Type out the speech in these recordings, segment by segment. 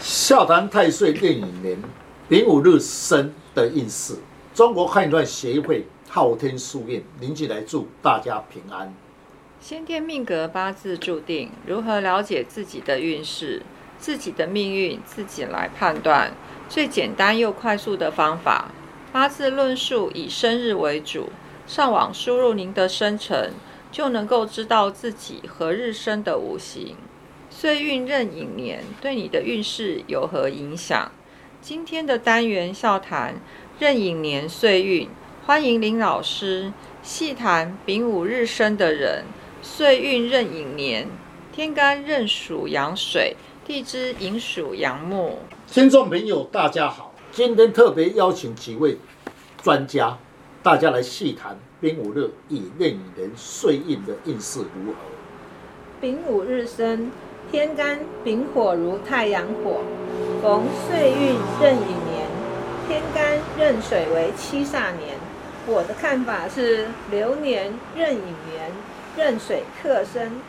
笑谈太岁电影年丙午日生的运势。中国汉传协会昊天书院邻居来祝大家平安。先天命格八字注定，如何了解自己的运势、自己的命运，自己来判断。最简单又快速的方法，八字论述以生日为主，上网输入您的生辰，就能够知道自己何日生的五行。岁运壬寅年对你的运势有何影响？今天的单元笑谈壬寅年岁运，欢迎林老师细谈丙午日生的人，岁运壬寅年，天干壬属阳水，地支寅属阳木。听众朋友，大家好，今天特别邀请几位专家，大家来细谈丙午日以壬寅年岁运的运势如何。丙午日生。天干丙火如太阳火，逢岁运壬寅年，天干壬水为七煞年。我的看法是流年壬寅年，壬水克生，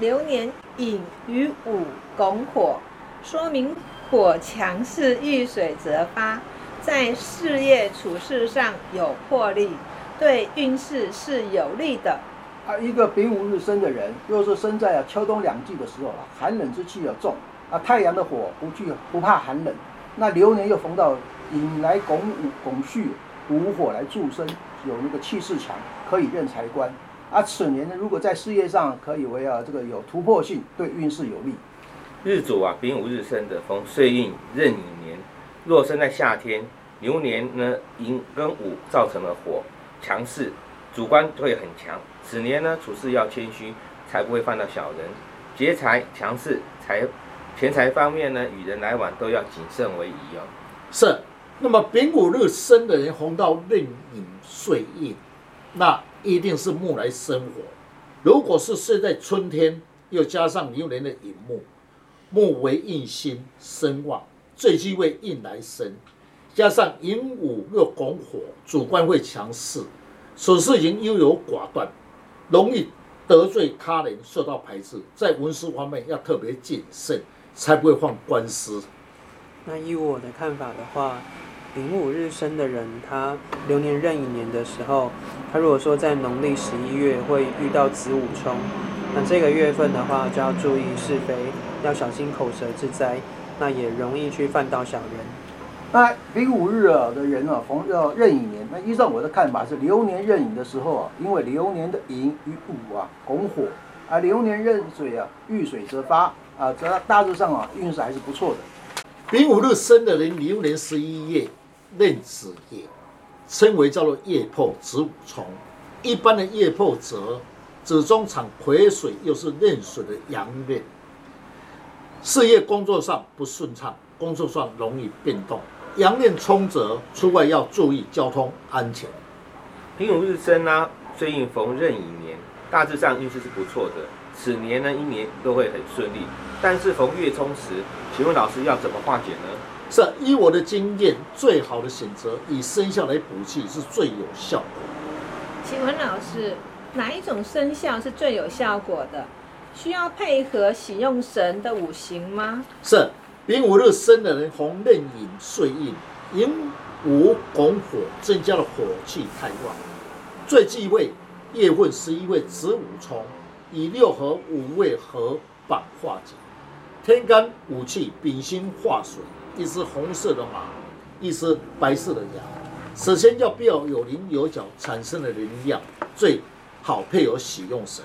流年寅与午拱火，说明火强势遇水则发，在事业处事上有魄力，对运势是有利的。啊，一个丙午日生的人，若是生在啊秋冬两季的时候啊，寒冷之气要重啊，太阳的火不惧不怕寒冷，那流年又逢到引来拱午拱戌午火来助生，有那个气势强，可以任财官。啊，此年呢，如果在事业上可以为啊这个有突破性，对运势有利。日主啊，丙午日生的逢岁运壬寅年，若生在夏天，流年呢寅跟午造成了火强势。主观会很强，此年呢处事要谦虚，才不会犯到小人。劫财强势，财钱财方面呢与人来往都要谨慎为宜哦。是，那么丙午日生的人红到壬寅岁印，那一定是木来生火。如果是生在春天，又加上牛年的寅木，木为印星生旺，最忌讳印来生，加上寅午又拱火，主观会强势。此事情优柔寡断，容易得罪他人，受到排斥。在文书方面要特别谨慎，才不会犯官司。那以我的看法的话，丙午日生的人，他流年壬寅年的时候，他如果说在农历十一月会遇到子午冲，那这个月份的话就要注意是非，要小心口舌之灾，那也容易去犯到小人。那丙午日啊的人啊，逢要壬寅年。那依照我的看法是，流年壬寅的时候啊，因为流年的寅与午啊拱火，啊流年壬水啊遇水则发啊，则大致上啊运势还是不错的。丙午日生的人，流年十一月壬子也，称为叫做夜破子午冲。一般的夜破则子中藏癸水，又是壬水的阳面，事业工作上不顺畅，工作上容易变动。阳面冲则出外要注意交通安全。丙午日生呢，岁运逢壬寅年，大致上运势是不错的。此年呢，一年都会很顺利。但是逢月冲时，请问老师要怎么化解呢？是依我的经验，最好的选择以生肖来补气是最有效的。请问老师，哪一种生肖是最有效果的？需要配合喜用神的五行吗？是。丙午日生的人，红刃寅岁印，寅午拱火，增加了火气太旺。最忌讳夜份十一位子午冲，以六合五位合板化解。天干五气丙辛化水，一只红色的马，一只白色的羊。首先要不要有棱有角产生的能量，最好配有喜用神。